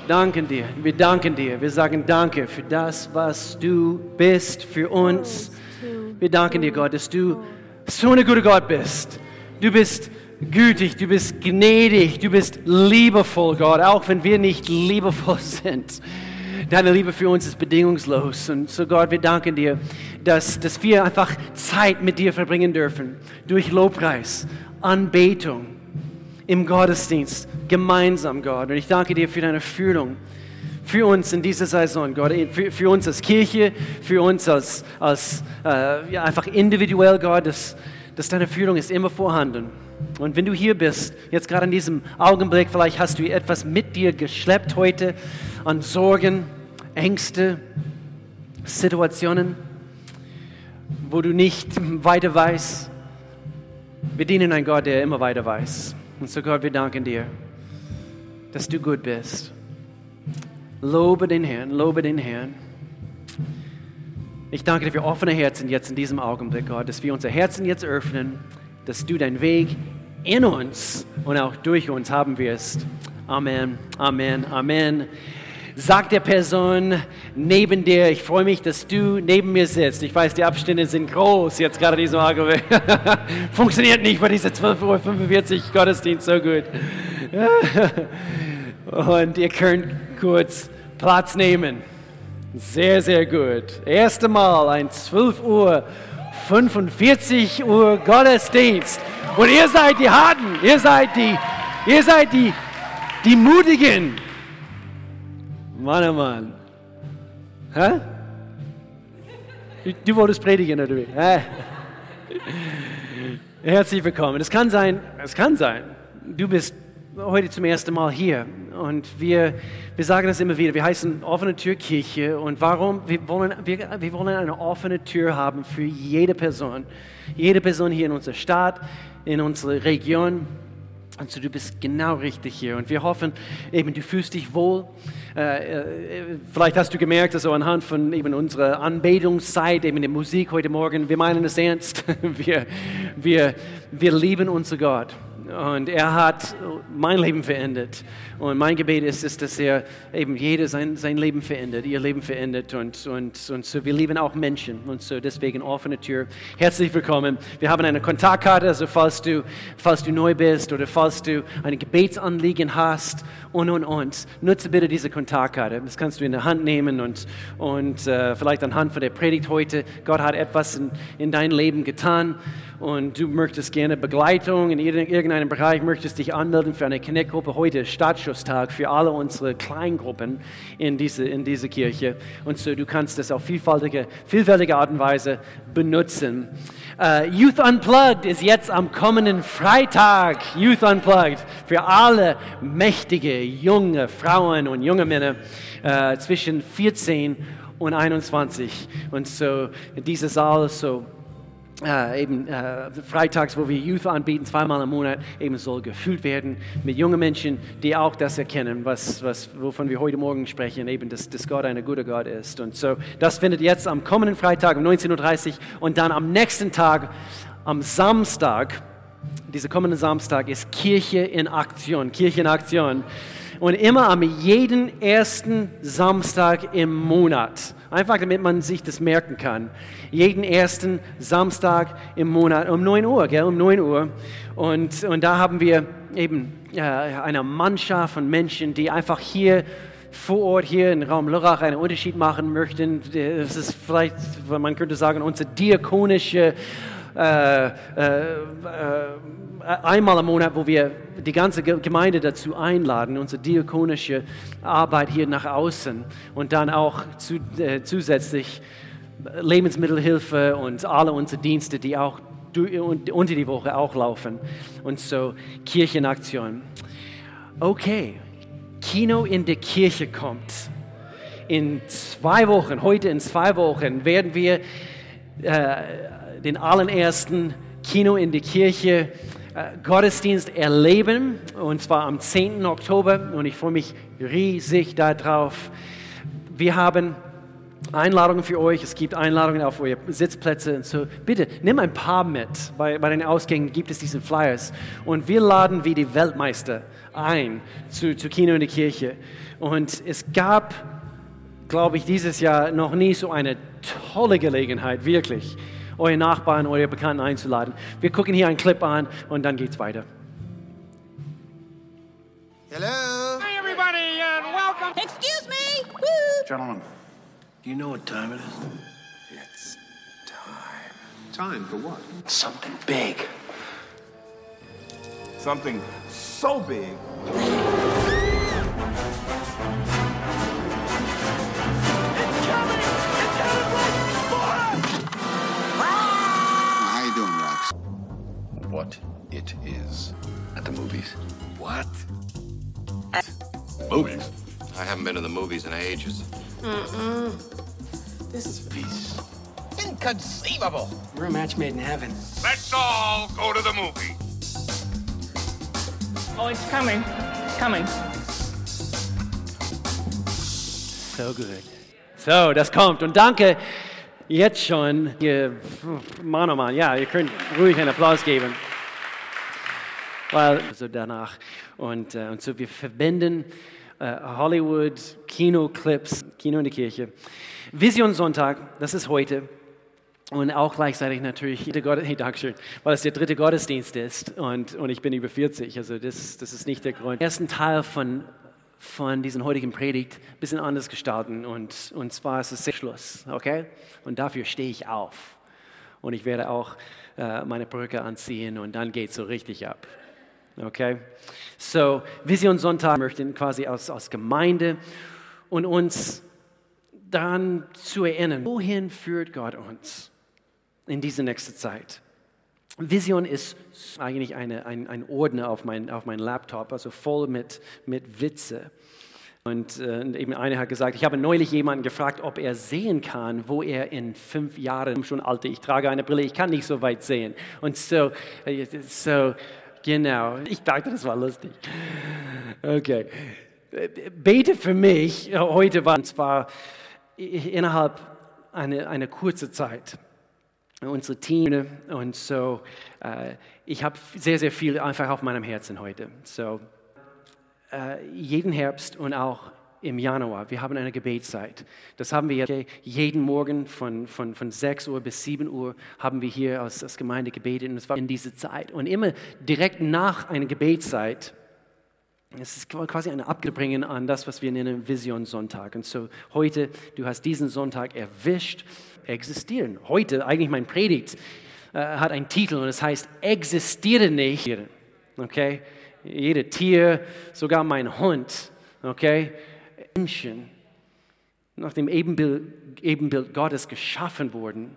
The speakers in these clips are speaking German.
danken dir, wir danken dir, wir sagen Danke für das, was du bist für uns. Wir danken dir, Gott, dass du so ein guter Gott bist. Du bist gütig, du bist gnädig, du bist liebevoll, Gott, auch wenn wir nicht liebevoll sind. Deine Liebe für uns ist bedingungslos. Und so Gott, wir danken dir, dass, dass wir einfach Zeit mit dir verbringen dürfen. Durch Lobpreis, Anbetung, im Gottesdienst, gemeinsam, Gott. Und ich danke dir für deine Führung für uns in dieser Saison, Gott, für, für uns als Kirche, für uns als, als äh, ja, einfach individuell, Gott, dass, dass deine Führung ist immer vorhanden. Und wenn du hier bist, jetzt gerade in diesem Augenblick, vielleicht hast du etwas mit dir geschleppt heute an Sorgen, Ängste, Situationen, wo du nicht weiter weißt. Wir dienen einen Gott, der immer weiter weiß. Und so Gott, wir danken dir, dass du gut bist. Lobe den Herrn, lobe den Herrn. Ich danke dir für offene Herzen jetzt in diesem Augenblick, Gott, dass wir unser Herzen jetzt öffnen, dass du deinen Weg in uns und auch durch uns haben wirst. Amen, Amen, Amen. Sag der Person neben dir, ich freue mich, dass du neben mir sitzt. Ich weiß, die Abstände sind groß, jetzt gerade diese Augenblick. Funktioniert nicht bei dieser 12.45 Uhr Gottesdienst so gut. und ihr könnt kurz Platz nehmen. Sehr, sehr gut. Erste Mal ein 12 Uhr 45 Uhr Gottesdienst. Und ihr seid die Harten, ihr seid die, ihr seid die, die Mutigen. Mann, oh Mann. Hä? Du, wolltest predigen, oder wie? Hä? Herzlich willkommen. Es kann sein, es kann sein, du bist heute zum ersten Mal hier und wir, wir sagen das immer wieder, wir heißen offene Tür Kirche und warum? Wir wollen, wir, wir wollen eine offene Tür haben für jede Person, jede Person hier in unserer Stadt, in unserer Region. Und so, du bist genau richtig hier. Und wir hoffen, eben, du fühlst dich wohl. Äh, äh, vielleicht hast du gemerkt, also anhand von eben unserer Anbetungszeit, eben der Musik heute Morgen, wir meinen es ernst. Wir, wir, wir lieben unseren Gott. Und er hat mein Leben verändert. Und mein Gebet ist, ist dass er eben jeder sein, sein Leben verändert, ihr Leben verändert. Und, und, und so, wir lieben auch Menschen. Und so, deswegen offene Tür. Herzlich willkommen. Wir haben eine Kontaktkarte, also falls du, falls du neu bist oder falls du ein Gebetsanliegen hast und, und, und. Nutze bitte diese Kontaktkarte. Das kannst du in der Hand nehmen und, und äh, vielleicht anhand von der Predigt heute. Gott hat etwas in, in dein Leben getan und du möchtest gerne Begleitung in irgendeinem Bereich, möchtest dich anmelden für eine Connect-Gruppe. Heute ist Startschusstag für alle unsere Kleingruppen in diese, in diese Kirche. Und so, du kannst das auf vielfältige, vielfältige Art und Weise benutzen. Uh, Youth Unplugged ist jetzt am kommenden Freitag. Youth Unplugged für alle mächtige junge Frauen und junge Männer uh, zwischen 14 und 21. Und so, dieses Saal so äh, eben äh, freitags, wo wir Youth anbieten, zweimal im Monat, eben soll gefüllt werden mit jungen Menschen, die auch das erkennen, was, was, wovon wir heute Morgen sprechen, eben, dass, dass Gott ein guter Gott ist. Und so, das findet jetzt am kommenden Freitag um 19.30 Uhr und dann am nächsten Tag, am Samstag, dieser kommende Samstag ist Kirche in Aktion, Kirche in Aktion. Und immer am jeden ersten Samstag im Monat Einfach damit man sich das merken kann. Jeden ersten Samstag im Monat um 9 Uhr, gell, um 9 Uhr. Und, und da haben wir eben äh, eine Mannschaft von Menschen, die einfach hier vor Ort hier im Raum Lörrach einen Unterschied machen möchten. Das ist vielleicht, man könnte sagen, unsere diakonische äh, äh, äh, einmal im Monat, wo wir die ganze Gemeinde dazu einladen, unsere diakonische Arbeit hier nach außen und dann auch zu, äh, zusätzlich Lebensmittelhilfe und alle unsere Dienste, die auch unter die Woche auch laufen. Und so Kirchenaktion. Okay, Kino in der Kirche kommt. In zwei Wochen, heute in zwei Wochen, werden wir äh, den allerersten Kino in der Kirche äh, Gottesdienst erleben, und zwar am 10. Oktober. Und ich freue mich riesig darauf. Wir haben Einladungen für euch. Es gibt Einladungen auf eure Sitzplätze. Und so, bitte nimm ein paar mit. Bei, bei den Ausgängen gibt es diese Flyers. Und wir laden wie die Weltmeister ein zu, zu Kino in der Kirche. Und es gab, glaube ich, dieses Jahr noch nie so eine tolle Gelegenheit, wirklich, eure Nachbarn, eure Bekannten einzuladen. Wir gucken hier einen Clip an und dann geht's weiter. Hello? Hi, everybody, and welcome. Excuse me! Woo! Gentlemen, do you know what time it is? It's time. Time for what? Something big. Something so big. What it is at the movies. What? Movies? I haven't been to the movies in ages. This is Peace. inconceivable. We're a match made in heaven. Let's all go to the movie. Oh, it's coming. It's coming. So good. So, das kommt. Und danke jetzt schon. Ihr, Mann, oh Mann, ja, ihr könnt ruhig einen Applaus geben. Weil, so danach. Und, äh, und so, wir verbinden äh, Hollywood, Kinoclips, Kino in der Kirche. Vision Sonntag, das ist heute. Und auch gleichzeitig natürlich, der hey, Dankeschön, weil es der dritte Gottesdienst ist und, und ich bin über 40, also das, das ist nicht der Grund. Den ersten Teil von, von diesen heutigen Predigt ein bisschen anders gestalten und, und zwar ist es Schluss, okay? Und dafür stehe ich auf und ich werde auch äh, meine Brücke anziehen und dann geht es so richtig ab. Okay? So, Vision Sonntag möchten quasi aus, aus Gemeinde und uns daran zu erinnern, wohin führt Gott uns in diese nächste Zeit. Vision ist eigentlich eine, ein, ein Ordner auf mein, auf mein Laptop, also voll mit, mit Witze. Und äh, eben einer hat gesagt, ich habe neulich jemanden gefragt, ob er sehen kann, wo er in fünf Jahren schon alte, ich trage eine Brille, ich kann nicht so weit sehen. Und so, äh, so genau, ich dachte, das war lustig. Okay. Bete für mich äh, heute war, und zwar innerhalb einer eine kurzen Zeit unsere Team und so. Äh, ich habe sehr, sehr viel einfach auf meinem Herzen heute. So, äh, jeden Herbst und auch im Januar, wir haben eine Gebetszeit. Das haben wir jeden Morgen von, von, von 6 Uhr bis 7 Uhr haben wir hier als, als Gemeinde gebetet und es war in dieser Zeit. Und immer direkt nach einer Gebetszeit, es ist quasi eine Abgebringen an das, was wir nennen Vision Sonntag. Und so heute, du hast diesen Sonntag erwischt, existieren. Heute, eigentlich mein Predigt, äh, hat einen Titel und es heißt, existiere nicht. Okay? Jedes Tier, sogar mein Hund, okay? Menschen, nach dem Ebenbild, Ebenbild Gottes geschaffen wurden,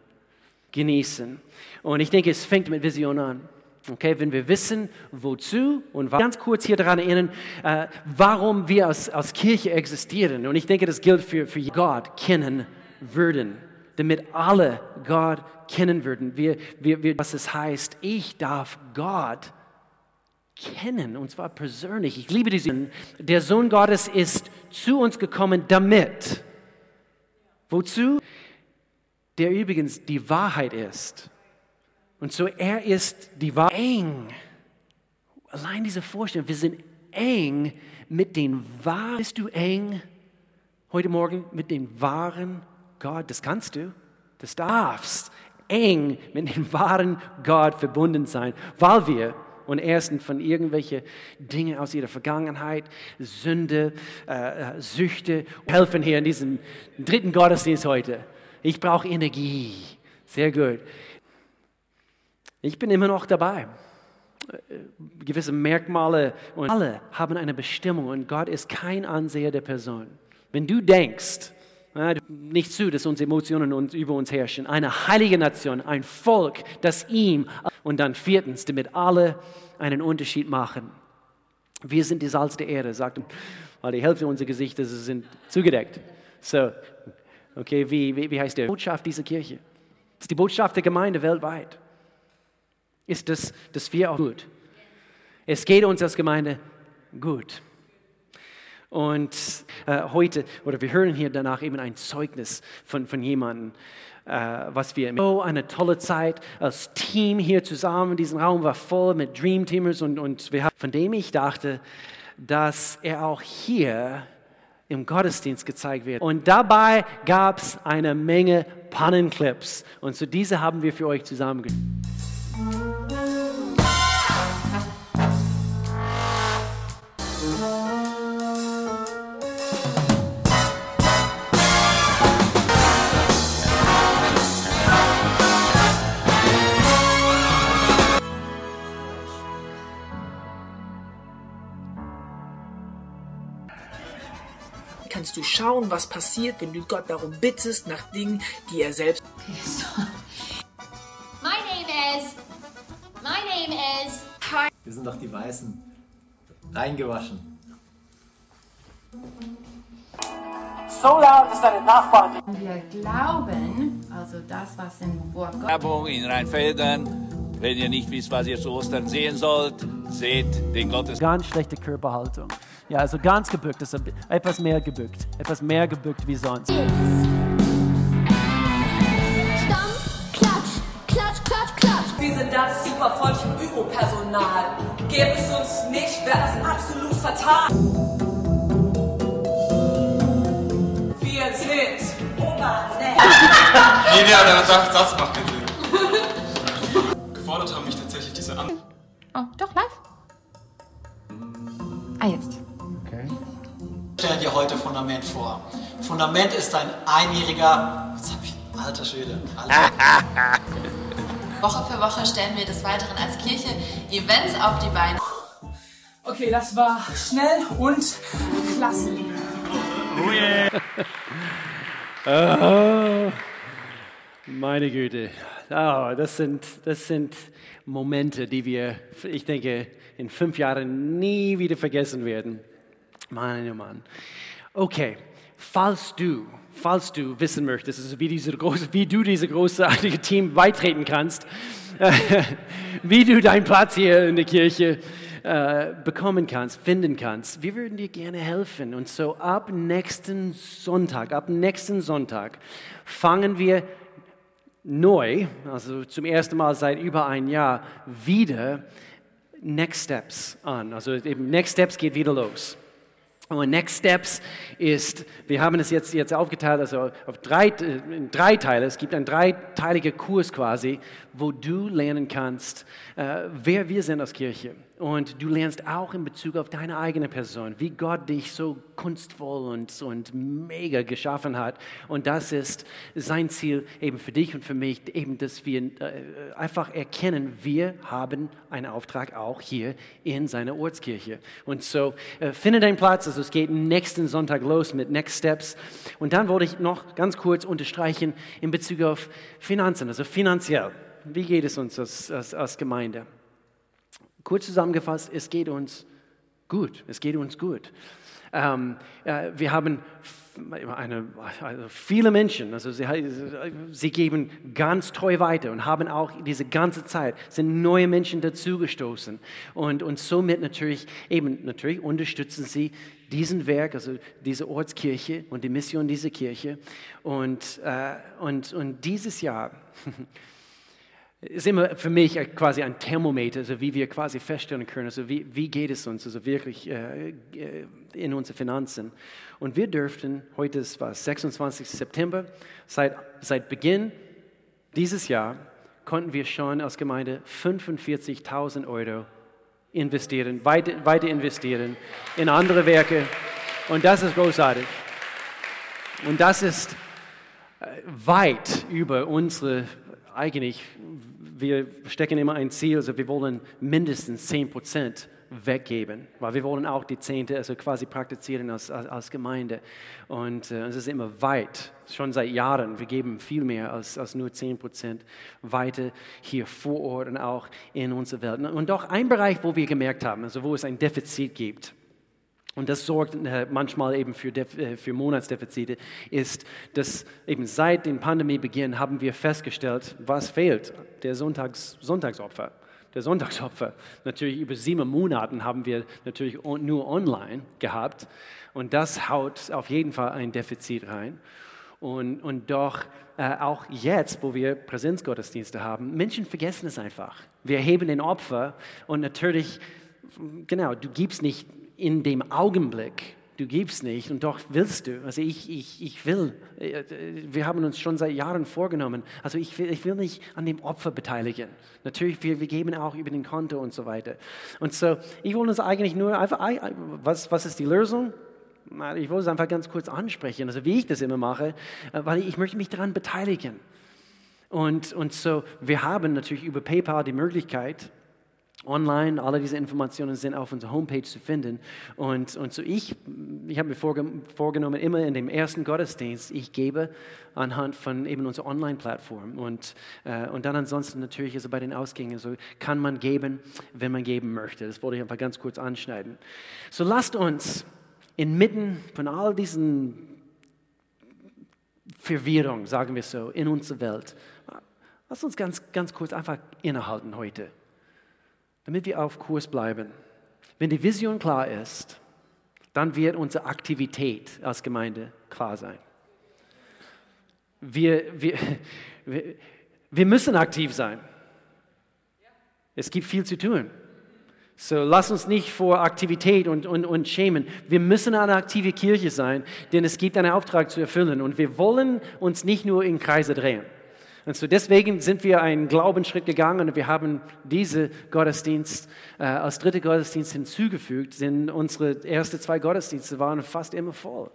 genießen. Und ich denke, es fängt mit Vision an. Okay, wenn wir wissen, wozu und ganz kurz hier daran erinnern, äh, warum wir als, als Kirche existieren. Und ich denke, das gilt für, für Gott kennen würden, damit alle Gott kennen würden. Wir, wir, wir, was es heißt, ich darf Gott kennen, und zwar persönlich. Ich liebe diesen. Der Sohn Gottes ist zu uns gekommen, damit. Wozu? Der übrigens die Wahrheit ist. Und so er ist die Wahrheit. Eng. Allein diese Vorstellung, wir sind eng mit den wahren. Bist du eng heute Morgen mit dem wahren Gott? Das kannst du. Das darfst eng mit dem wahren Gott verbunden sein, weil wir und erstens von irgendwelchen Dingen aus ihrer Vergangenheit, Sünde, äh, Süchte, helfen hier in diesem dritten Gottesdienst heute. Ich brauche Energie. Sehr gut. Ich bin immer noch dabei. Gewisse Merkmale und alle haben eine Bestimmung und Gott ist kein Anseher der Person. Wenn du denkst, nicht zu, dass unsere Emotionen über uns herrschen, eine heilige Nation, ein Volk, das ihm und dann viertens, damit alle einen Unterschied machen. Wir sind die Salz der Erde, sagt weil die Hälfte unserer Gesichter sind zugedeckt. So, okay, wie, wie, wie heißt der Botschaft dieser Kirche? Ist die Botschaft der Gemeinde weltweit ist das, dass wir auch gut. Es geht uns als Gemeinde gut. Und äh, heute, oder wir hören hier danach eben ein Zeugnis von, von jemandem, was wir, so eine tolle Zeit als Team hier zusammen, diesen Raum war voll mit Dream Teamers und, und wir haben, von dem ich dachte, dass er auch hier im Gottesdienst gezeigt wird. Und dabei gab es eine Menge Pannenclips. Und zu diese haben wir für euch zusammengestellt. Schauen, was passiert, wenn du Gott darum bittest, nach Dingen, die er selbst. My name is. My name is. Wir sind doch die Weißen. Reingewaschen. So laut ist deine Nachbarn. Wir glauben, also das, was im Wort Gottes. Werbung in Rheinfeldern. Wenn ihr nicht wisst, was ihr zu Ostern sehen sollt, seht den Gottes. Ganz schlechte Körperhaltung. Ja, also ganz gebückt, also etwas mehr gebückt, etwas mehr gebückt wie sonst. Stampf, klatsch, klatsch, klatsch, klatsch. Wir sind das superfreundliche Büropersonal. Gäbe es uns nicht, wäre das absolut fatal. Wir sind Obernet. nee, nee, aber der Satz macht keinen Sinn. Gefordert haben mich tatsächlich diese An... Oh, doch, live. Ah, jetzt. Okay. Stell dir heute Fundament vor. Fundament ist ein einjähriger. Was hab ich? Alter Schwede. Alter. Woche für Woche stellen wir des Weiteren als Kirche Events auf die Beine. Okay, das war schnell und klasse. Oh yeah. oh, meine Güte. Oh, das, sind, das sind Momente, die wir, ich denke, in fünf Jahren nie wieder vergessen werden. Mann, oh Mann. Okay, falls du, falls du wissen möchtest, also wie, diese große, wie du dieses großartige Team beitreten kannst, wie du deinen Platz hier in der Kirche äh, bekommen kannst, finden kannst, wir würden dir gerne helfen. Und so ab nächsten Sonntag, ab nächsten Sonntag fangen wir neu, also zum ersten Mal seit über ein Jahr, wieder Next Steps an. Also eben Next Steps geht wieder los. Und Next Steps ist, wir haben es jetzt, jetzt aufgeteilt, also auf drei, in drei Teile. Es gibt einen dreiteiliger Kurs quasi, wo du lernen kannst, äh, wer wir sind als Kirche. Und du lernst auch in Bezug auf deine eigene Person, wie Gott dich so kunstvoll und, und mega geschaffen hat. Und das ist sein Ziel eben für dich und für mich, eben, dass wir äh, einfach erkennen, wir haben einen Auftrag auch hier in seiner Ortskirche. Und so äh, finde deinen Platz. Also es geht nächsten Sonntag los mit Next Steps. Und dann wollte ich noch ganz kurz unterstreichen in Bezug auf Finanzen, also finanziell. Wie geht es uns als, als, als Gemeinde? Kurz zusammengefasst, es geht uns gut. Es geht uns gut. Ähm, äh, wir haben eine, also viele Menschen, also sie, sie geben ganz treu weiter und haben auch diese ganze Zeit sind neue Menschen dazugestoßen und, und somit natürlich eben natürlich unterstützen sie diesen Werk, also diese Ortskirche und die Mission dieser Kirche und, äh, und, und dieses Jahr ist immer für mich quasi ein Thermometer, also wie wir quasi feststellen können, also wie, wie geht es uns also wirklich äh, in unsere Finanzen. Und wir dürften, heute ist was, 26. September, seit, seit Beginn dieses Jahr konnten wir schon als Gemeinde 45.000 Euro investieren, weiter, weiter investieren in andere Werke. Und das ist großartig. Und das ist äh, weit über unsere eigentlich, wir stecken immer ein Ziel, also wir wollen mindestens 10 Prozent weggeben, weil wir wollen auch die Zehnte also quasi praktizieren als, als, als Gemeinde. Und äh, es ist immer weit, schon seit Jahren. Wir geben viel mehr als, als nur 10 Prozent weiter hier vor Ort und auch in unserer Welt. Und doch ein Bereich, wo wir gemerkt haben, also wo es ein Defizit gibt, und das sorgt äh, manchmal eben für, äh, für Monatsdefizite, ist, dass eben seit dem Pandemiebeginn haben wir festgestellt, was fehlt, der Sonntags, Sonntagsopfer der Sonntagsopfer. Natürlich über sieben Monate haben wir natürlich nur online gehabt und das haut auf jeden Fall ein Defizit rein. Und, und doch äh, auch jetzt, wo wir Präsenzgottesdienste haben, Menschen vergessen es einfach. Wir heben den Opfer und natürlich, genau, du gibst nicht in dem Augenblick, du gibst nicht und doch willst du. Also ich, ich, ich will, äh, wir haben uns schon seit Jahren vorgenommen, also ich will, ich will nicht an dem Opfer beteiligen. Natürlich, wir, wir geben auch über den Konto und so weiter. Und so, ich wollte uns eigentlich nur einfach, was, was ist die Lösung? Ich wollte es einfach ganz kurz ansprechen, also wie ich das immer mache, äh, weil ich möchte mich daran beteiligen. Und, und so, wir haben natürlich über PayPal die Möglichkeit, online, alle diese Informationen sind auf unserer Homepage zu finden. Und, und so ich, ich habe mir vorgenommen, immer in dem ersten Gottesdienst, ich gebe anhand von eben unserer Online-Plattform. Und, äh, und dann ansonsten natürlich also bei den Ausgängen, so kann man geben, wenn man geben möchte. Das wollte ich einfach ganz kurz anschneiden. So lasst uns inmitten von all diesen Verwirrung, sagen wir so, in unserer Welt, lasst uns ganz, ganz kurz einfach innehalten heute, damit wir auf Kurs bleiben. Wenn die Vision klar ist, dann wird unsere Aktivität als Gemeinde klar sein. Wir, wir, wir, müssen aktiv sein. Es gibt viel zu tun. So, lass uns nicht vor Aktivität und, und, und schämen. Wir müssen eine aktive Kirche sein, denn es gibt einen Auftrag zu erfüllen und wir wollen uns nicht nur in Kreise drehen. Und so deswegen sind wir einen Glaubensschritt gegangen und wir haben diese Gottesdienst äh, als dritte Gottesdienst hinzugefügt, denn unsere ersten zwei Gottesdienste waren fast immer voll.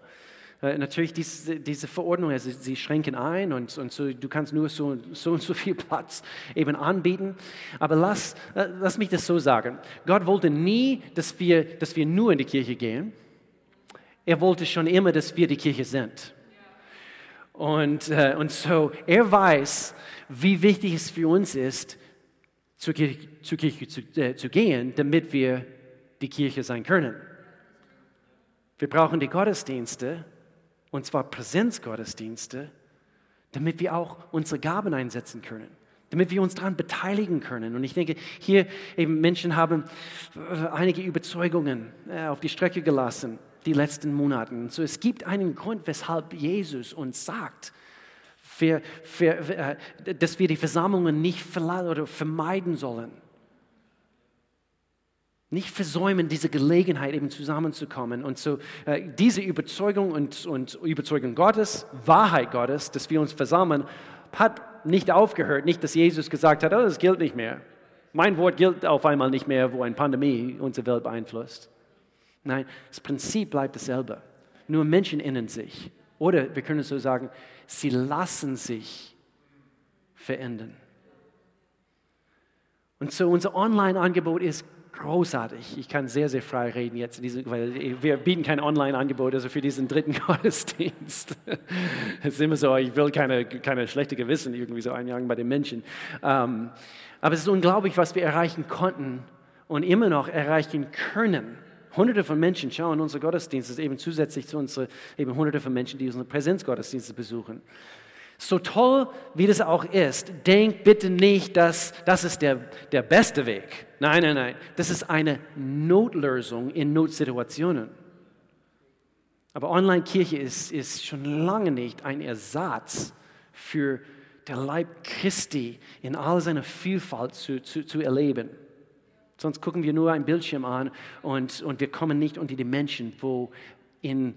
Äh, natürlich diese, diese Verordnung, also sie schränken ein und, und so, du kannst nur so, so und so viel Platz eben anbieten. Aber lass, äh, lass mich das so sagen. Gott wollte nie, dass wir, dass wir nur in die Kirche gehen. Er wollte schon immer, dass wir die Kirche sind. Und, äh, und so, er weiß, wie wichtig es für uns ist, zur Kirche, zur Kirche zu, äh, zu gehen, damit wir die Kirche sein können. Wir brauchen die Gottesdienste, und zwar Präsenzgottesdienste, damit wir auch unsere Gaben einsetzen können, damit wir uns daran beteiligen können. Und ich denke, hier eben Menschen haben äh, einige Überzeugungen äh, auf die Strecke gelassen die letzten Monate. So es gibt einen Grund, weshalb Jesus uns sagt, für, für, äh, dass wir die Versammlungen nicht vermeiden sollen nicht versäumen, diese Gelegenheit eben zusammenzukommen. Und so äh, diese Überzeugung und, und Überzeugung Gottes, Wahrheit Gottes, dass wir uns versammeln, hat nicht aufgehört. Nicht, dass Jesus gesagt hat, oh, das gilt nicht mehr. Mein Wort gilt auf einmal nicht mehr, wo eine Pandemie unsere Welt beeinflusst. Nein, das Prinzip bleibt dasselbe. Nur Menschen innen sich. Oder wir können so sagen, sie lassen sich verändern. Und so unser Online-Angebot ist großartig. Ich kann sehr, sehr frei reden jetzt, weil wir bieten kein Online-Angebot, also für diesen dritten Gottesdienst. Es ist immer so, ich will keine, keine schlechte Gewissen irgendwie so einjagen bei den Menschen. Ähm, aber es ist unglaublich, was wir erreichen konnten und immer noch erreichen können. Hunderte von Menschen schauen unsere Gottesdienste, eben zusätzlich zu unseren eben Hunderte von Menschen, die unsere Präsenzgottesdienste besuchen. So toll, wie das auch ist, denk bitte nicht, dass das ist der, der beste Weg. Nein, nein, nein. Das ist eine Notlösung in Notsituationen. Aber Online-Kirche ist, ist schon lange nicht ein Ersatz für der Leib Christi in all seiner Vielfalt zu, zu, zu erleben. Sonst gucken wir nur ein Bildschirm an und, und wir kommen nicht unter die Menschen, wo in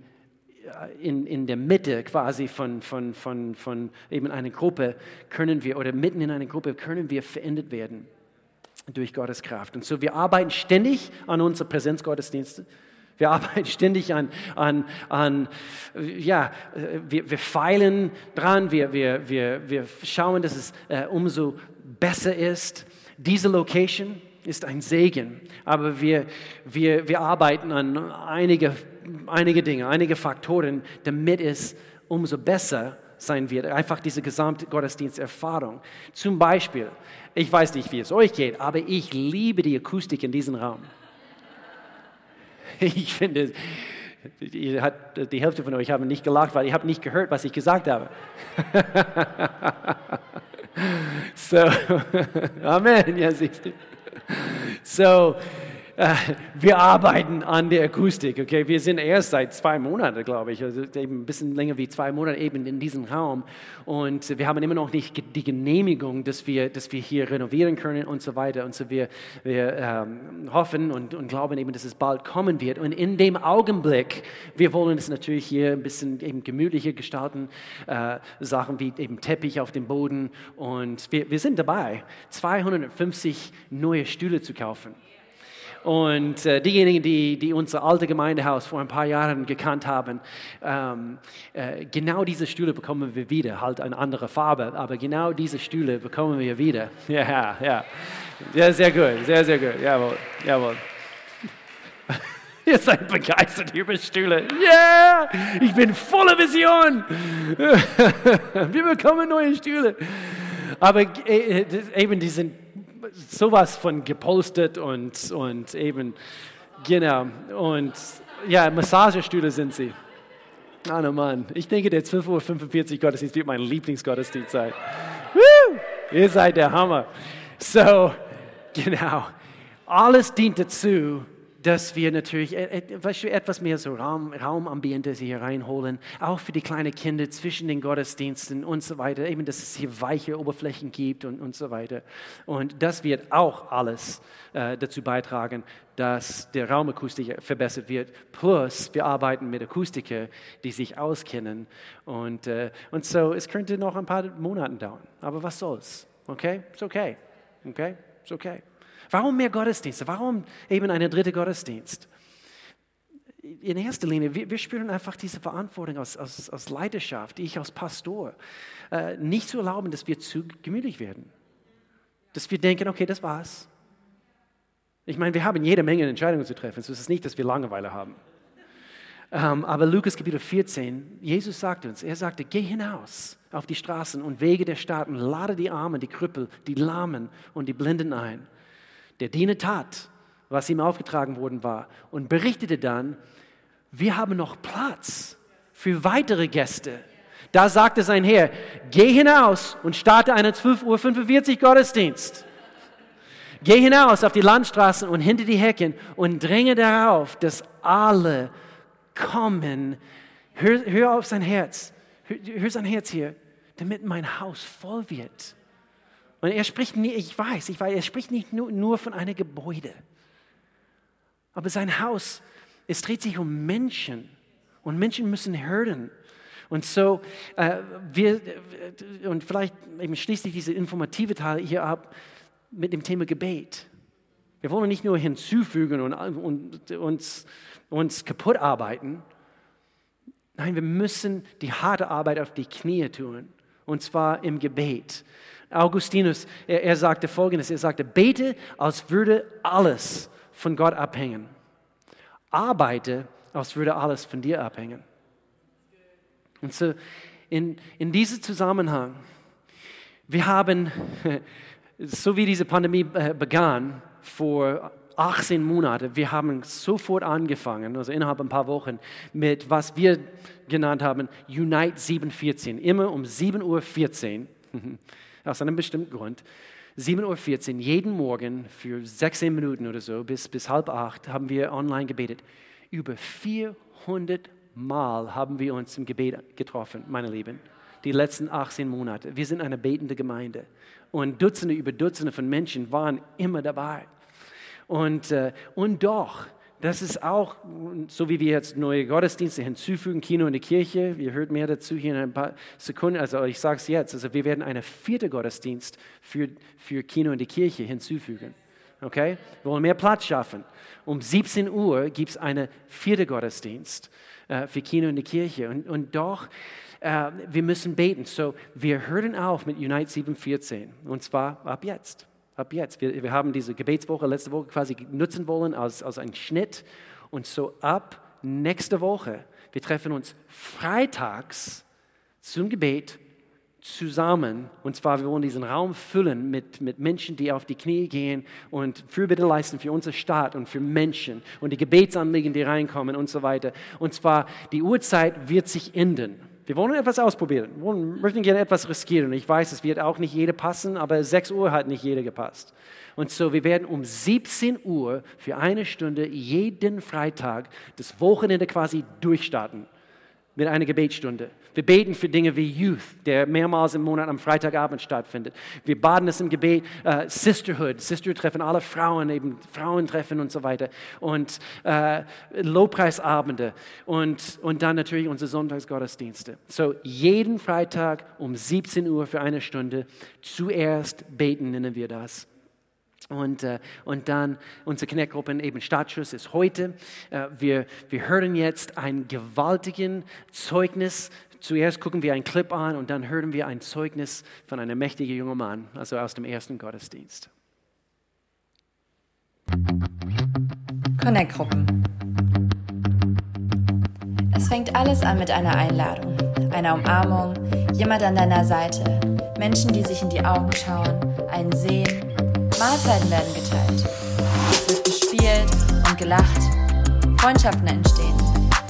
in, in der Mitte quasi von, von, von, von eben einer Gruppe können wir, oder mitten in einer Gruppe können wir verändert werden durch Gottes Kraft. Und so, wir arbeiten ständig an unseren Präsenzgottesdiensten. Wir arbeiten ständig an, an, an ja, wir, wir feilen dran, wir, wir, wir, wir schauen, dass es äh, umso besser ist. Diese Location ist ein Segen, aber wir, wir, wir arbeiten an einige einige Dinge, einige Faktoren, damit es umso besser sein wird. Einfach diese gesamte Gottesdiensterfahrung. Zum Beispiel, ich weiß nicht, wie es euch geht, aber ich liebe die Akustik in diesem Raum. Ich finde, die Hälfte von euch haben nicht gelacht, weil ihr habt nicht gehört, was ich gesagt habe. so, Amen, ja siehst du. So, äh, wir arbeiten an der Akustik, okay? Wir sind erst seit zwei Monaten, glaube ich, also eben ein bisschen länger wie zwei Monate eben in diesem Raum. Und wir haben immer noch nicht die Genehmigung, dass wir, dass wir hier renovieren können und so weiter. Und so wir, wir ähm, hoffen und, und glauben eben, dass es bald kommen wird. Und in dem Augenblick, wir wollen es natürlich hier ein bisschen eben gemütlicher gestalten, äh, Sachen wie eben Teppich auf dem Boden. Und wir, wir sind dabei, 250 neue Stühle zu kaufen. Und äh, diejenigen, die, die unser alte Gemeindehaus vor ein paar Jahren gekannt haben, ähm, äh, genau diese Stühle bekommen wir wieder, halt eine andere Farbe, aber genau diese Stühle bekommen wir wieder. Ja, ja. Ja, sehr gut, sehr, sehr gut. Jawohl, jawohl. Ihr seid begeistert über Stühle. Yeah! Ich bin voller Vision. Wir bekommen neue Stühle. Aber äh, eben, die sind sowas von gepostet und, und eben, genau, und ja, Massagestühle sind sie. Ah, oh Mann, ich denke, der 12.45 Uhr Gottesdienst wird mein Lieblingsgottesdienst sein. Woo! Ihr seid der Hammer. So, genau, alles dient dazu, dass wir natürlich etwas mehr so Raum, Raumambiente hier reinholen, auch für die kleinen Kinder zwischen den Gottesdiensten und so weiter, eben, dass es hier weiche Oberflächen gibt und, und so weiter. Und das wird auch alles äh, dazu beitragen, dass der Raumakustik verbessert wird. Plus, wir arbeiten mit Akustiker, die sich auskennen. Und, äh, und so, es könnte noch ein paar Monate dauern. Aber was soll's? Okay? Ist okay. Okay? Ist okay. Warum mehr Gottesdienste? Warum eben eine dritte Gottesdienst? In erster Linie, wir, wir spüren einfach diese Verantwortung aus, aus, aus Leidenschaft, ich als Pastor, äh, nicht zu erlauben, dass wir zu gemütlich werden. Dass wir denken, okay, das war's. Ich meine, wir haben jede Menge Entscheidungen zu treffen. Es ist nicht, dass wir Langeweile haben. Ähm, aber Lukas Kapitel 14, Jesus sagte uns, er sagte, geh hinaus auf die Straßen und Wege der Staaten, lade die Armen, die Krüppel, die Lahmen und die Blinden ein der Diener tat, was ihm aufgetragen worden war und berichtete dann, wir haben noch Platz für weitere Gäste. Da sagte sein Herr, geh hinaus und starte einen 12.45 Uhr Gottesdienst. Geh hinaus auf die Landstraßen und hinter die Hecken und dränge darauf, dass alle kommen. Hör, hör auf sein Herz. Hör, hör sein Herz hier, damit mein Haus voll wird. Und er spricht nicht, ich weiß, ich weiß, er spricht nicht nur, nur von einem Gebäude. Aber sein Haus, es dreht sich um Menschen. Und Menschen müssen hören. Und so, äh, wir, und vielleicht eben schließt sich diese informative Teil hier ab mit dem Thema Gebet. Wir wollen nicht nur hinzufügen und, und uns, uns kaputt arbeiten. Nein, wir müssen die harte Arbeit auf die Knie tun. Und zwar im Gebet. Augustinus, er, er sagte folgendes, er sagte, bete, als würde alles von Gott abhängen. Arbeite, als würde alles von dir abhängen. Und so in, in diesem Zusammenhang, wir haben, so wie diese Pandemie äh, begann, vor 18 Monaten, wir haben sofort angefangen, also innerhalb ein paar Wochen, mit was wir genannt haben, Unite 714. Immer um 7.14 Uhr aus einem bestimmten Grund. 7.14 Uhr, jeden Morgen für 16 Minuten oder so, bis, bis halb acht, haben wir online gebetet. Über 400 Mal haben wir uns im Gebet getroffen, meine Lieben, die letzten 18 Monate. Wir sind eine betende Gemeinde. Und Dutzende über Dutzende von Menschen waren immer dabei. Und, äh, und doch das ist auch, so wie wir jetzt neue Gottesdienste hinzufügen, Kino in die Kirche. Ihr hört mehr dazu hier in ein paar Sekunden. Also ich sage es jetzt. Also wir werden einen vierten Gottesdienst für, für Kino in die Kirche hinzufügen. Okay? Wir wollen mehr Platz schaffen. Um 17 Uhr gibt es einen vierten Gottesdienst äh, für Kino in die Kirche. Und, und doch, äh, wir müssen beten. So, wir hören auf mit Unite 714. Und zwar ab jetzt. Ab jetzt. Wir, wir haben diese Gebetswoche letzte Woche quasi nutzen wollen als, als einen Schnitt. Und so ab nächste Woche, wir treffen uns freitags zum Gebet zusammen. Und zwar, wir wollen diesen Raum füllen mit, mit Menschen, die auf die Knie gehen und Fürbitte leisten für unsere Stadt und für Menschen und die Gebetsanliegen, die reinkommen und so weiter. Und zwar, die Uhrzeit wird sich ändern. Wir wollen etwas ausprobieren. Wir möchten gerne etwas riskieren. Ich weiß, es wird auch nicht jeder passen, aber 6 Uhr hat nicht jeder gepasst. Und so, wir werden um 17 Uhr für eine Stunde jeden Freitag das Wochenende quasi durchstarten mit einer Gebetsstunde. Wir beten für Dinge wie Youth, der mehrmals im Monat am Freitagabend stattfindet. Wir baden es im Gebet, äh, Sisterhood, Sisterhood-Treffen, alle Frauen, eben Frauentreffen und so weiter. Und äh, Lobpreisabende und, und dann natürlich unsere Sonntagsgottesdienste. So, jeden Freitag um 17 Uhr für eine Stunde. Zuerst beten nennen wir das. Und, äh, und dann unsere Kneckgruppen eben Startschuss ist heute. Äh, wir, wir hören jetzt ein gewaltigen Zeugnis. Zuerst gucken wir einen Clip an und dann hören wir ein Zeugnis von einem mächtigen jungen Mann, also aus dem ersten Gottesdienst. Connect-Gruppen. Es fängt alles an mit einer Einladung, einer Umarmung, jemand an deiner Seite, Menschen, die sich in die Augen schauen, einen sehen Mahlzeiten werden geteilt. Es wird gespielt und gelacht. Freundschaften entstehen.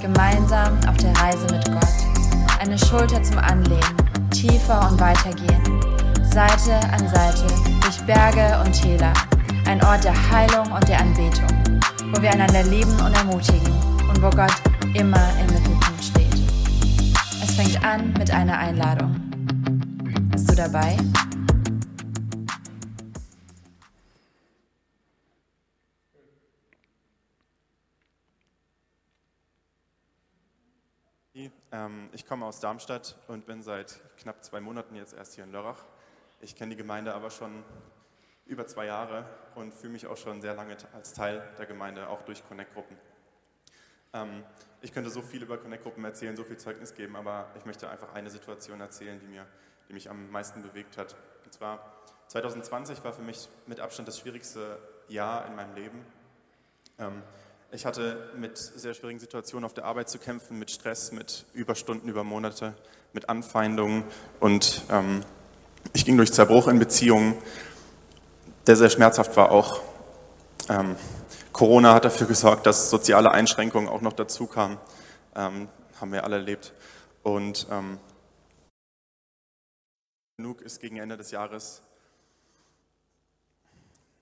Gemeinsam auf der Reise mit Gott. Eine Schulter zum Anlehnen. Tiefer und weiter gehen. Seite an Seite durch Berge und Täler. Ein Ort der Heilung und der Anbetung. Wo wir einander lieben und ermutigen. Und wo Gott immer im Mittelpunkt steht. Es fängt an mit einer Einladung. Bist du dabei? Ich komme aus Darmstadt und bin seit knapp zwei Monaten jetzt erst hier in Lörrach. Ich kenne die Gemeinde aber schon über zwei Jahre und fühle mich auch schon sehr lange als Teil der Gemeinde, auch durch Connect-Gruppen. Ähm, ich könnte so viel über Connect-Gruppen erzählen, so viel Zeugnis geben, aber ich möchte einfach eine Situation erzählen, die, mir, die mich am meisten bewegt hat. Und zwar 2020 war für mich mit Abstand das schwierigste Jahr in meinem Leben. Ich hatte mit sehr schwierigen Situationen auf der Arbeit zu kämpfen, mit Stress, mit Überstunden über Monate, mit Anfeindungen und ähm, ich ging durch Zerbruch in Beziehungen, der sehr schmerzhaft war auch. Ähm, Corona hat dafür gesorgt, dass soziale Einschränkungen auch noch dazu kamen, ähm, haben wir alle erlebt. Und ähm, genug ist gegen Ende des Jahres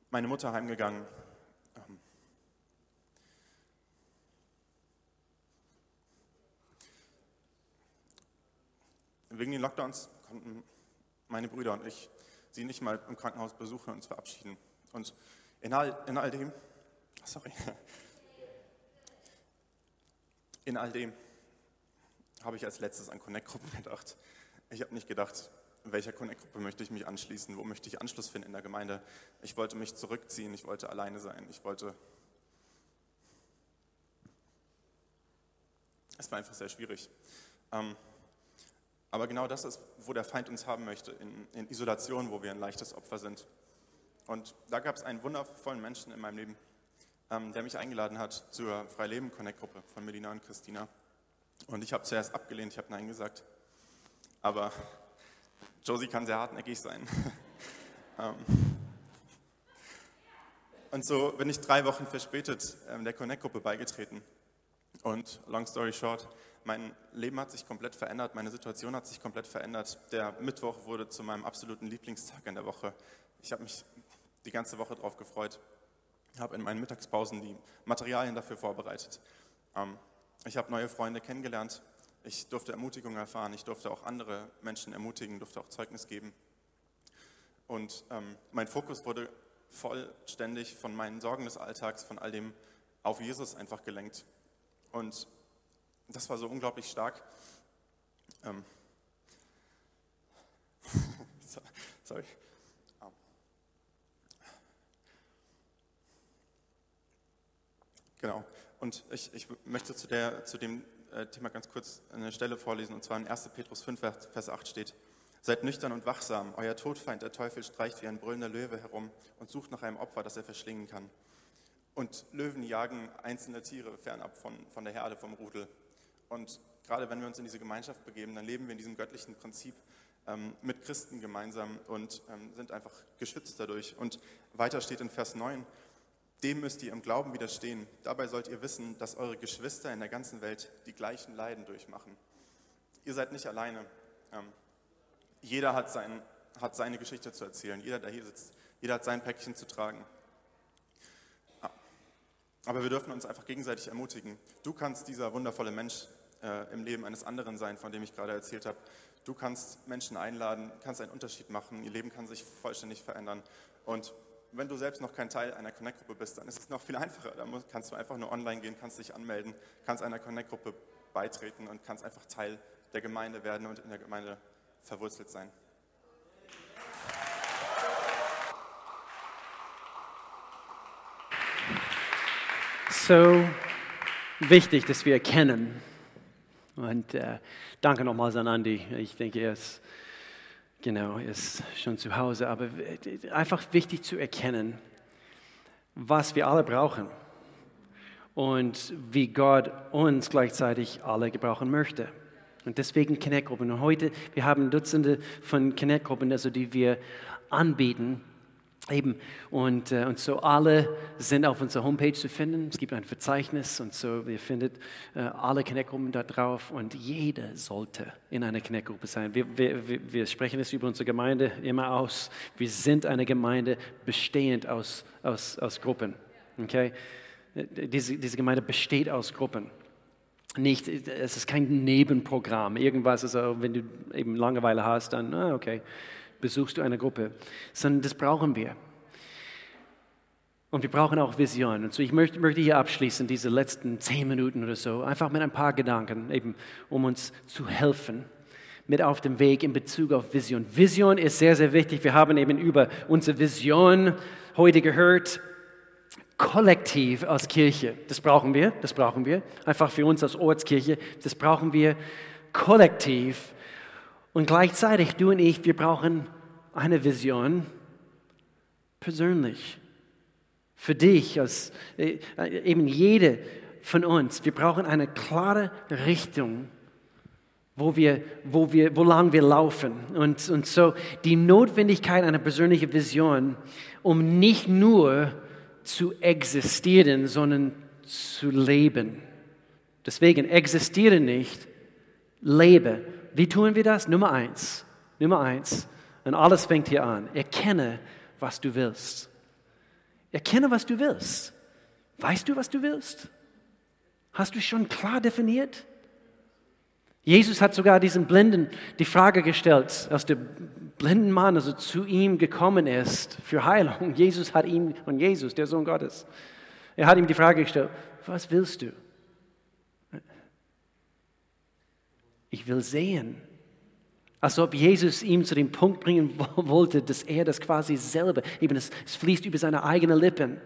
meine Mutter heimgegangen Wegen den Lockdowns konnten meine Brüder und ich sie nicht mal im Krankenhaus besuchen und uns verabschieden. Und in all, in all dem, sorry, in all dem habe ich als letztes an Connect-Gruppen gedacht. Ich habe nicht gedacht, welcher Connect-Gruppe möchte ich mich anschließen, wo möchte ich Anschluss finden in der Gemeinde. Ich wollte mich zurückziehen, ich wollte alleine sein, ich wollte. Es war einfach sehr schwierig. Ähm, aber genau das ist, wo der Feind uns haben möchte, in, in Isolation, wo wir ein leichtes Opfer sind. Und da gab es einen wundervollen Menschen in meinem Leben, ähm, der mich eingeladen hat zur Freileben Connect Gruppe von Melina und Christina. Und ich habe zuerst abgelehnt, ich habe Nein gesagt. Aber Josie kann sehr hartnäckig sein. ähm, und so bin ich drei Wochen verspätet ähm, der Connect Gruppe beigetreten. Und long story short, mein Leben hat sich komplett verändert, meine Situation hat sich komplett verändert. Der Mittwoch wurde zu meinem absoluten Lieblingstag in der Woche. Ich habe mich die ganze Woche darauf gefreut, habe in meinen Mittagspausen die Materialien dafür vorbereitet. Ähm, ich habe neue Freunde kennengelernt, ich durfte Ermutigung erfahren, ich durfte auch andere Menschen ermutigen, durfte auch Zeugnis geben. Und ähm, mein Fokus wurde vollständig von meinen Sorgen des Alltags, von all dem auf Jesus einfach gelenkt. Und das war so unglaublich stark. Ähm. Sorry. Genau. Und ich, ich möchte zu, der, zu dem äh, Thema ganz kurz eine Stelle vorlesen, und zwar in 1. Petrus 5, Vers 8 steht, Seid nüchtern und wachsam, euer Todfeind, der Teufel, streicht wie ein brüllender Löwe herum und sucht nach einem Opfer, das er verschlingen kann. Und Löwen jagen einzelne Tiere fernab von, von der Herde, vom Rudel. Und gerade wenn wir uns in diese Gemeinschaft begeben, dann leben wir in diesem göttlichen Prinzip ähm, mit Christen gemeinsam und ähm, sind einfach geschützt dadurch. Und weiter steht in Vers 9, dem müsst ihr im Glauben widerstehen. Dabei sollt ihr wissen, dass eure Geschwister in der ganzen Welt die gleichen Leiden durchmachen. ihr seid nicht alleine. Ähm, jeder hat, sein, hat seine Geschichte zu erzählen. Jeder, der hier sitzt, jeder hat sein Päckchen zu tragen. Ah. Aber wir dürfen uns einfach gegenseitig ermutigen. Du kannst dieser wundervolle Mensch äh, im Leben eines anderen sein, von dem ich gerade erzählt habe. Du kannst Menschen einladen, kannst einen Unterschied machen, ihr Leben kann sich vollständig verändern. Und wenn du selbst noch kein Teil einer Connect-Gruppe bist, dann ist es noch viel einfacher. Da kannst du einfach nur online gehen, kannst dich anmelden, kannst einer Connect-Gruppe beitreten und kannst einfach Teil der Gemeinde werden und in der Gemeinde verwurzelt sein. So wichtig, dass wir erkennen. Und äh, danke nochmals an Andy. Ich denke, er ist, genau, er ist schon zu Hause. Aber einfach wichtig zu erkennen, was wir alle brauchen und wie Gott uns gleichzeitig alle gebrauchen möchte. Und deswegen Connect-Gruppen. Und heute, wir haben Dutzende von Connect-Gruppen, also die wir anbieten. Eben, und, äh, und so alle sind auf unserer Homepage zu finden. Es gibt ein Verzeichnis und so, ihr findet äh, alle Connect-Gruppen da drauf und jeder sollte in einer Connect-Gruppe sein. Wir, wir, wir sprechen es über unsere Gemeinde immer aus. Wir sind eine Gemeinde bestehend aus, aus, aus Gruppen. Okay? Diese, diese Gemeinde besteht aus Gruppen nicht, es ist kein Nebenprogramm, irgendwas, also wenn du eben Langeweile hast, dann, ah, okay, besuchst du eine Gruppe, sondern das brauchen wir. Und wir brauchen auch Vision. Und so ich möchte, möchte hier abschließen, diese letzten zehn Minuten oder so, einfach mit ein paar Gedanken, eben um uns zu helfen, mit auf dem Weg in Bezug auf Vision. Vision ist sehr, sehr wichtig. Wir haben eben über unsere Vision heute gehört kollektiv als Kirche. Das brauchen wir, das brauchen wir. Einfach für uns als Ortskirche, das brauchen wir kollektiv. Und gleichzeitig, du und ich, wir brauchen eine Vision persönlich. Für dich, als äh, eben jede von uns. Wir brauchen eine klare Richtung, wo wir, wo wir, wo lang wir laufen. Und, und so die Notwendigkeit einer persönlichen Vision, um nicht nur zu existieren, sondern zu leben. Deswegen existiere nicht, lebe. Wie tun wir das? Nummer eins. Nummer eins. Und alles fängt hier an. Erkenne, was du willst. Erkenne, was du willst. Weißt du, was du willst? Hast du schon klar definiert? Jesus hat sogar diesen Blinden die Frage gestellt, als der blinden Mann also zu ihm gekommen ist für Heilung. Jesus hat ihm, und Jesus, der Sohn Gottes, er hat ihm die Frage gestellt, was willst du? Ich will sehen. Als ob Jesus ihm zu dem Punkt bringen wollte, dass er das quasi selber, eben es, es fließt über seine eigenen Lippen.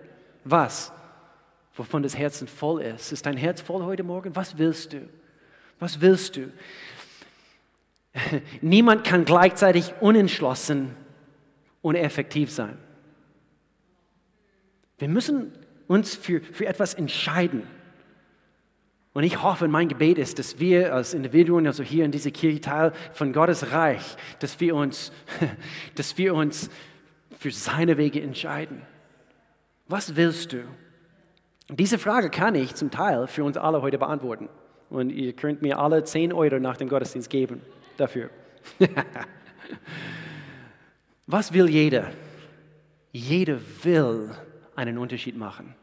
Was? Wovon das Herz voll ist. Ist dein Herz voll heute Morgen? Was willst du? Was willst du? Niemand kann gleichzeitig unentschlossen und effektiv sein. Wir müssen uns für, für etwas entscheiden. Und ich hoffe, mein Gebet ist, dass wir als Individuen, also hier in dieser Kirche Teil von Gottes Reich, dass wir uns, dass wir uns für seine Wege entscheiden. Was willst du? Diese Frage kann ich zum Teil für uns alle heute beantworten. Und ihr könnt mir alle 10 Euro nach dem Gottesdienst geben dafür. Was will jeder? Jeder will einen Unterschied machen.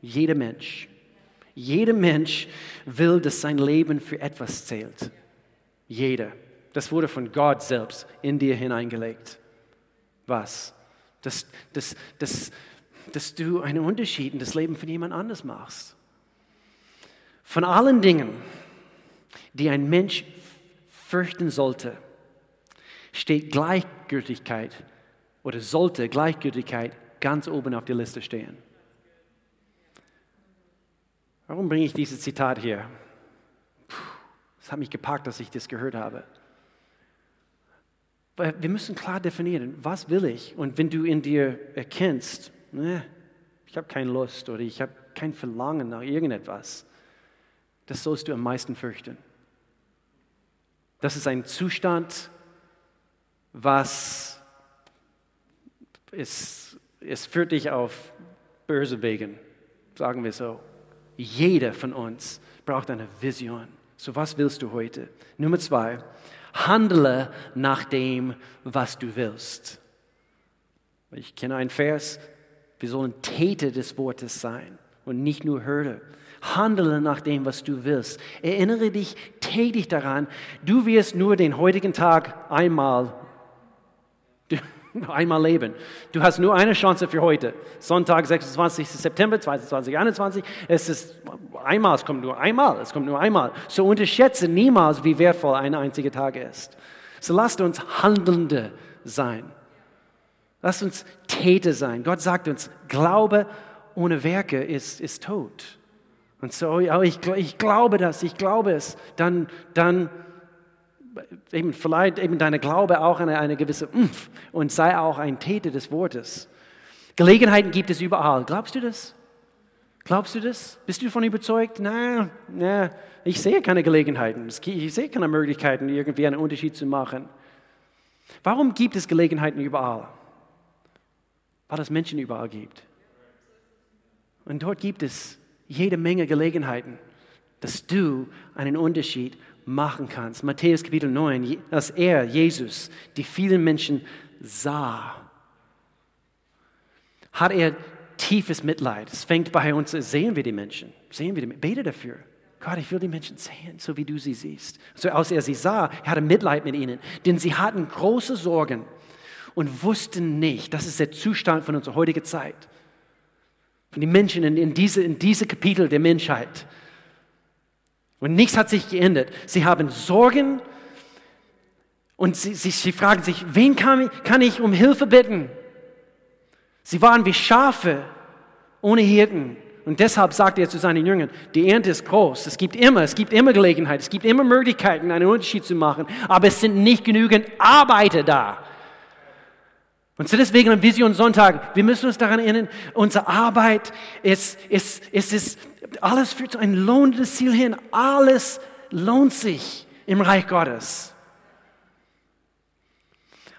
Jeder Mensch. Jeder Mensch will, dass sein Leben für etwas zählt. Jeder. Das wurde von Gott selbst in dir hineingelegt. Was? Dass, dass, dass, dass du einen Unterschied in das Leben von jemand anders machst. Von allen Dingen, die ein Mensch fürchten sollte, steht Gleichgültigkeit oder sollte Gleichgültigkeit ganz oben auf der Liste stehen. Warum bringe ich dieses Zitat hier? Es hat mich gepackt, dass ich das gehört habe. Weil wir müssen klar definieren, was will ich? Und wenn du in dir erkennst, ne, ich habe keine Lust oder ich habe kein Verlangen nach irgendetwas, das sollst du am meisten fürchten. Das ist ein Zustand, was es, es führt dich auf böse Wegen, sagen wir so. Jeder von uns braucht eine Vision. So was willst du heute? Nummer zwei, handle nach dem, was du willst. Ich kenne einen Vers, wir sollen Täter des Wortes sein und nicht nur Hörer. Handle nach dem, was du willst. Erinnere dich tätig daran, du wirst nur den heutigen Tag einmal, einmal leben. Du hast nur eine Chance für heute. Sonntag, 26. September 2021. Es ist einmal, es kommt nur einmal, es kommt nur einmal. So unterschätze niemals, wie wertvoll ein einziger Tag ist. So lasst uns Handelnde sein. Lasst uns Täter sein. Gott sagt uns, Glaube ohne Werke ist, ist tot. Und so, oh, ich, ich glaube das, ich glaube es. Dann, dann eben vielleicht eben deine Glaube auch eine, eine gewisse Umf und sei auch ein Täter des Wortes. Gelegenheiten gibt es überall. Glaubst du das? Glaubst du das? Bist du davon überzeugt? Na, na, ich sehe keine Gelegenheiten. Ich sehe keine Möglichkeiten, irgendwie einen Unterschied zu machen. Warum gibt es Gelegenheiten überall? Weil es Menschen überall gibt. Und dort gibt es jede Menge Gelegenheiten, dass du einen Unterschied machen kannst. Matthäus Kapitel 9, als er, Jesus, die vielen Menschen sah, hat er tiefes Mitleid. Es fängt bei uns, sehen wir die Menschen, sehen wir die Menschen, bete dafür. Gott, ich will die Menschen sehen, so wie du sie siehst. So als er sie sah, er hatte Mitleid mit ihnen, denn sie hatten große Sorgen und wussten nicht, das ist der Zustand von unserer heutigen Zeit von den Menschen in, in, diese, in diese Kapitel der Menschheit. Und nichts hat sich geändert. Sie haben Sorgen und sie, sie, sie fragen sich, wen kann, kann ich um Hilfe bitten? Sie waren wie Schafe ohne Hirten. Und deshalb sagt er zu seinen Jüngern, die Ernte ist groß. Es gibt immer, es gibt immer Gelegenheit, es gibt immer Möglichkeiten, einen Unterschied zu machen, aber es sind nicht genügend Arbeiter da. Und deswegen am Vision Sonntag, wir müssen uns daran erinnern, unsere Arbeit ist, ist, ist, ist alles führt zu einem lohnendes Ziel hin. Alles lohnt sich im Reich Gottes.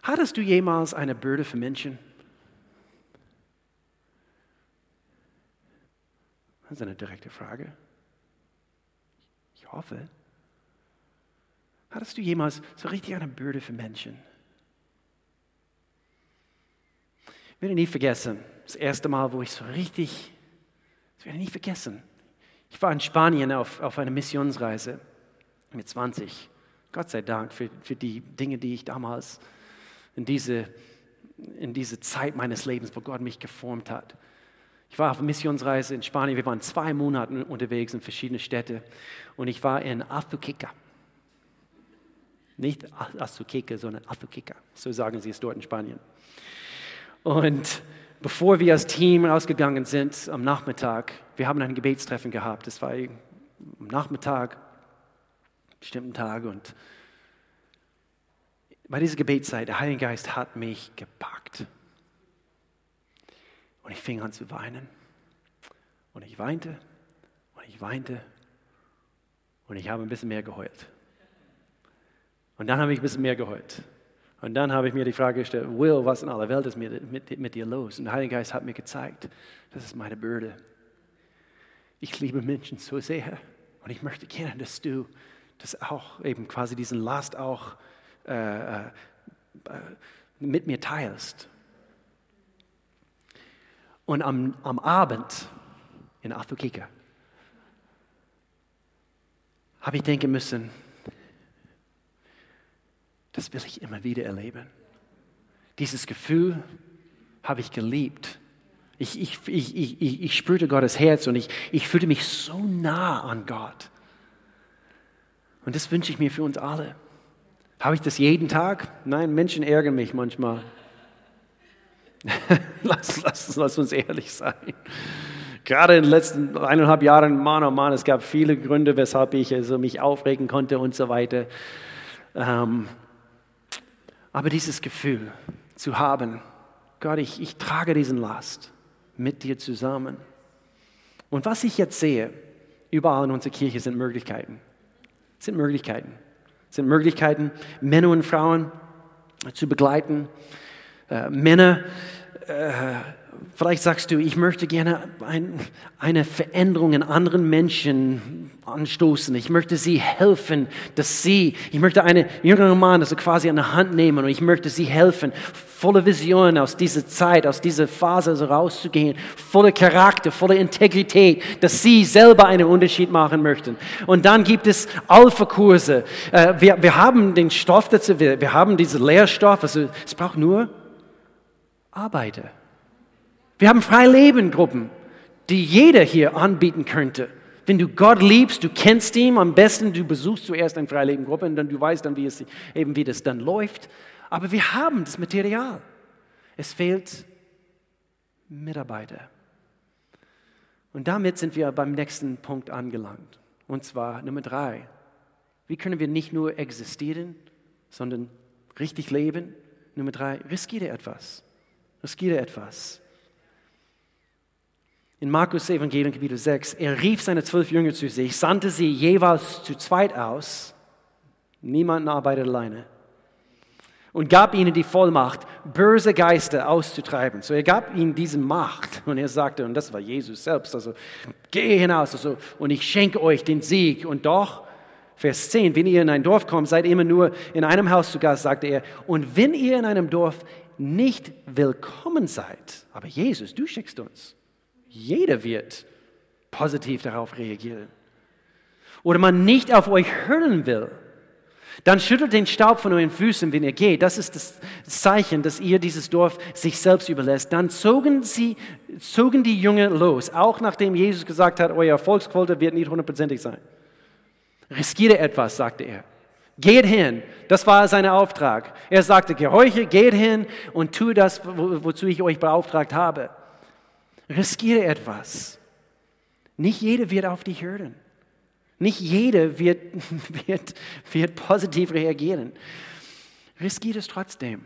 Hattest du jemals eine Bürde für Menschen? Das ist eine direkte Frage. Ich hoffe. Hattest du jemals so richtig eine Bürde für Menschen? Ich werde nie vergessen, das erste Mal, wo ich so richtig, das werde ich nie vergessen. Ich war in Spanien auf, auf einer Missionsreise mit 20. Gott sei Dank für, für die Dinge, die ich damals in diese, in diese Zeit meines Lebens, wo Gott mich geformt hat. Ich war auf einer Missionsreise in Spanien. Wir waren zwei Monate unterwegs in verschiedene Städte. Und ich war in Azuqueca. Nicht Azuqueca, sondern Azuqueca. So sagen sie es dort in Spanien. Und bevor wir als Team rausgegangen sind am Nachmittag, wir haben ein Gebetstreffen gehabt. Das war am Nachmittag, bestimmten Tag. Und bei dieser Gebetszeit, der Heilige Geist hat mich gepackt. Und ich fing an zu weinen. Und ich weinte. Und ich weinte. Und ich habe ein bisschen mehr geheult. Und dann habe ich ein bisschen mehr geheult. Und dann habe ich mir die Frage gestellt, Will, was in aller Welt ist mit, mit, mit dir los? Und der Heilige Geist hat mir gezeigt, das ist meine Bürde. Ich liebe Menschen so sehr und ich möchte gerne, dass du das auch eben quasi diesen Last auch äh, äh, mit mir teilst. Und am, am Abend in Athukika habe ich denken müssen, das will ich immer wieder erleben. Dieses Gefühl habe ich geliebt. Ich, ich, ich, ich, ich spürte Gottes Herz und ich, ich fühlte mich so nah an Gott. Und das wünsche ich mir für uns alle. Habe ich das jeden Tag? Nein, Menschen ärgern mich manchmal. lass, lass, lass uns ehrlich sein. Gerade in den letzten eineinhalb Jahren, Mann, oh Mann, es gab viele Gründe, weshalb ich also mich aufregen konnte und so weiter. Ähm, aber dieses Gefühl zu haben, Gott, ich, ich trage diesen Last mit dir zusammen. Und was ich jetzt sehe, überall in unserer Kirche sind Möglichkeiten. Sind Möglichkeiten. Sind Möglichkeiten, Männer und Frauen zu begleiten. Äh, Männer äh, Vielleicht sagst du, ich möchte gerne ein, eine Veränderung in anderen Menschen anstoßen. Ich möchte sie helfen, dass sie, ich möchte einen jüngeren Mann also quasi an der Hand nehmen und ich möchte sie helfen, volle Vision aus dieser Zeit, aus dieser Phase also rauszugehen, voller Charakter, voller Integrität, dass sie selber einen Unterschied machen möchten. Und dann gibt es Alpha-Kurse. Äh, wir, wir haben den Stoff dazu, wir, wir haben diesen Lehrstoff, also es braucht nur Arbeiter. Wir haben Freilebengruppen, die jeder hier anbieten könnte. Wenn du Gott liebst, du kennst ihn, am besten du besuchst zuerst eine Freilebengruppe und dann du weißt dann, wie es eben wie das dann läuft. Aber wir haben das Material. Es fehlt Mitarbeiter. Und damit sind wir beim nächsten Punkt angelangt. Und zwar Nummer drei. Wie können wir nicht nur existieren, sondern richtig leben? Nummer drei, riskiere etwas. Riskiere etwas. In Markus Evangelium Kapitel 6, er rief seine zwölf Jünger zu sich, sandte sie jeweils zu zweit aus, niemand arbeitet alleine, und gab ihnen die Vollmacht, böse Geister auszutreiben. So er gab ihnen diese Macht und er sagte, und das war Jesus selbst, also geh hinaus also, und ich schenke euch den Sieg. Und doch, Vers 10, wenn ihr in ein Dorf kommt, seid immer nur in einem Haus zu Gast, sagte er, und wenn ihr in einem Dorf nicht willkommen seid, aber Jesus, du schickst uns, jeder wird positiv darauf reagieren. Oder man nicht auf euch hören will, dann schüttelt den Staub von euren Füßen, wenn ihr geht. Das ist das Zeichen, dass ihr dieses Dorf sich selbst überlässt. Dann zogen, sie, zogen die Jünger los, auch nachdem Jesus gesagt hat, euer Erfolgsquote wird nicht hundertprozentig sein. Riskiere etwas, sagte er. Geht hin. Das war sein Auftrag. Er sagte, gehorche, geht hin und tue das, wozu ich euch beauftragt habe. Riskiere etwas. Nicht jeder wird auf dich hören. Nicht jeder wird, wird, wird positiv reagieren. Riskiere es trotzdem.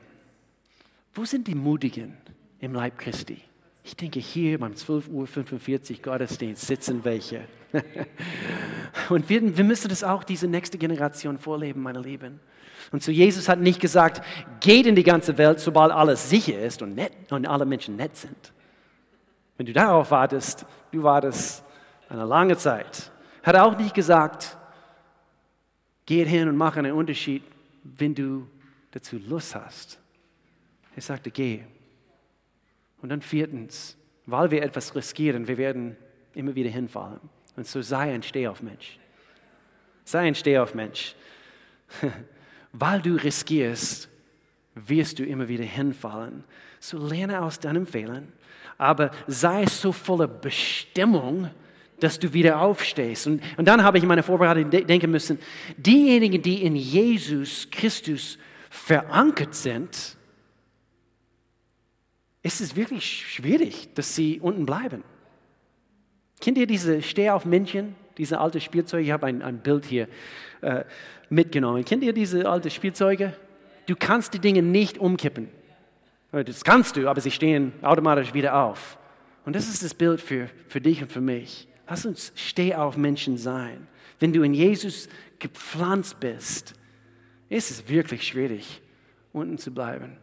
Wo sind die Mutigen im Leib Christi? Ich denke, hier beim 12.45 Uhr Gottesdienst sitzen welche. Und wir, wir müssen das auch diese nächste Generation vorleben, meine Lieben. Und zu Jesus hat nicht gesagt, geht in die ganze Welt, sobald alles sicher ist und, nett, und alle Menschen nett sind. Wenn du darauf wartest, du wartest eine lange Zeit. Hat auch nicht gesagt, geh hin und mach einen Unterschied, wenn du dazu Lust hast. Er sagte, geh. Und dann viertens, weil wir etwas riskieren, wir werden immer wieder hinfallen. Und so sei ein Stehaufmensch. Sei ein Stehaufmensch. weil du riskierst, wirst du immer wieder hinfallen. So lerne aus deinen Fehlern aber sei so voller Bestimmung, dass du wieder aufstehst. Und, und dann habe ich in meiner Vorbereitung denken müssen, diejenigen, die in Jesus Christus verankert sind, ist es wirklich schwierig, dass sie unten bleiben. Kennt ihr diese Stehaufmännchen, diese alte Spielzeuge? Ich habe ein, ein Bild hier äh, mitgenommen. Kennt ihr diese alte Spielzeuge? Du kannst die Dinge nicht umkippen. Das kannst du, aber sie stehen automatisch wieder auf. Und das ist das Bild für, für dich und für mich. Lass uns steh auf Menschen sein. Wenn du in Jesus gepflanzt bist, ist es wirklich schwierig, unten zu bleiben.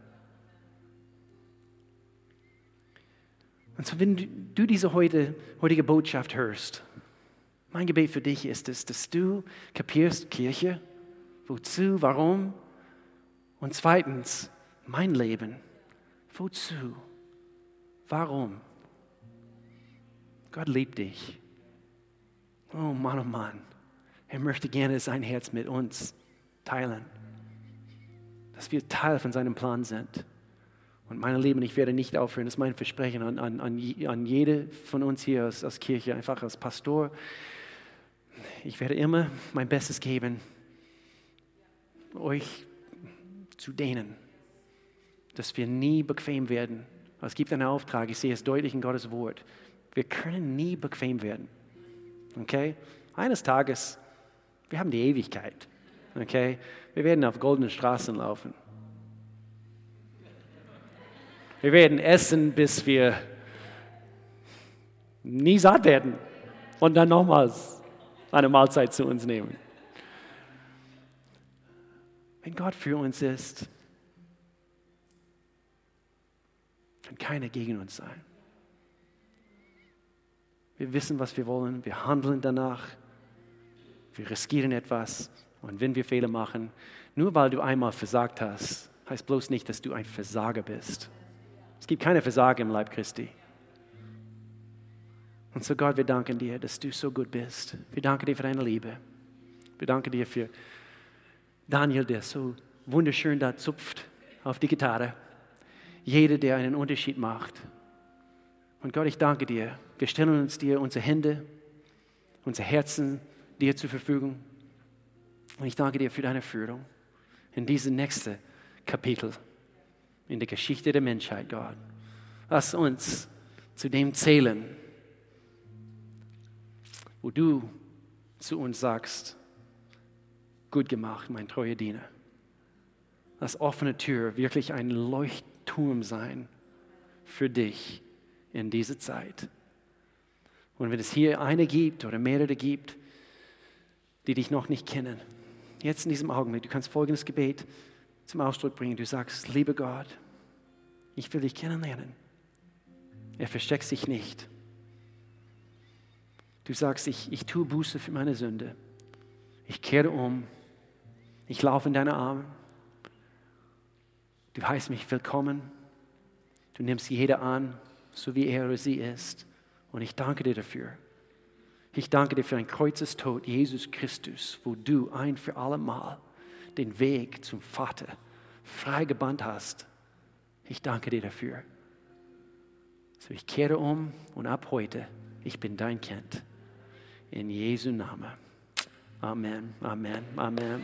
Und so, wenn du diese heute, heutige Botschaft hörst, mein Gebet für dich ist es, dass du kapierst Kirche, wozu, warum und zweitens mein Leben Wozu? Warum? Gott liebt dich. Oh Mann, oh Mann. Er möchte gerne sein Herz mit uns teilen. Dass wir Teil von seinem Plan sind. Und meine Lieben, ich werde nicht aufhören, das ist mein Versprechen an, an, an jede von uns hier als, als Kirche, einfach als Pastor. Ich werde immer mein Bestes geben, euch zu dehnen dass wir nie bequem werden. Es gibt einen Auftrag, ich sehe es deutlich in Gottes Wort. Wir können nie bequem werden. Okay? Eines Tages, wir haben die Ewigkeit. Okay? Wir werden auf goldenen Straßen laufen. Wir werden essen, bis wir nie satt werden und dann nochmals eine Mahlzeit zu uns nehmen. Wenn Gott für uns ist, kann keiner gegen uns sein. Wir wissen, was wir wollen. Wir handeln danach. Wir riskieren etwas. Und wenn wir Fehler machen, nur weil du einmal versagt hast, heißt bloß nicht, dass du ein Versager bist. Es gibt keine Versager im Leib Christi. Und so Gott, wir danken dir, dass du so gut bist. Wir danken dir für deine Liebe. Wir danken dir für Daniel, der so wunderschön da zupft auf die Gitarre. Jeder, der einen Unterschied macht. Und Gott, ich danke dir. Wir stellen uns dir unsere Hände, unsere Herzen dir zur Verfügung. Und ich danke dir für deine Führung in diese nächste Kapitel in der Geschichte der Menschheit, Gott. Lass uns zu dem zählen, wo du zu uns sagst, gut gemacht, mein treuer Diener. Lass offene Tür wirklich ein Leuchtturm sein für dich in dieser Zeit. Und wenn es hier eine gibt oder mehrere gibt, die dich noch nicht kennen, jetzt in diesem Augenblick, du kannst folgendes Gebet zum Ausdruck bringen. Du sagst, liebe Gott, ich will dich kennenlernen. Er versteckt sich nicht. Du sagst, ich, ich tue Buße für meine Sünde. Ich kehre um. Ich laufe in deine Arme. Du heißt mich willkommen. Du nimmst jede an, so wie er oder sie ist. Und ich danke dir dafür. Ich danke dir für ein Kreuzestod, Jesus Christus, wo du ein für alle Mal den Weg zum Vater frei gebannt hast. Ich danke dir dafür. So, ich kehre um und ab heute, ich bin dein Kind. In Jesu Namen. Amen, Amen, Amen.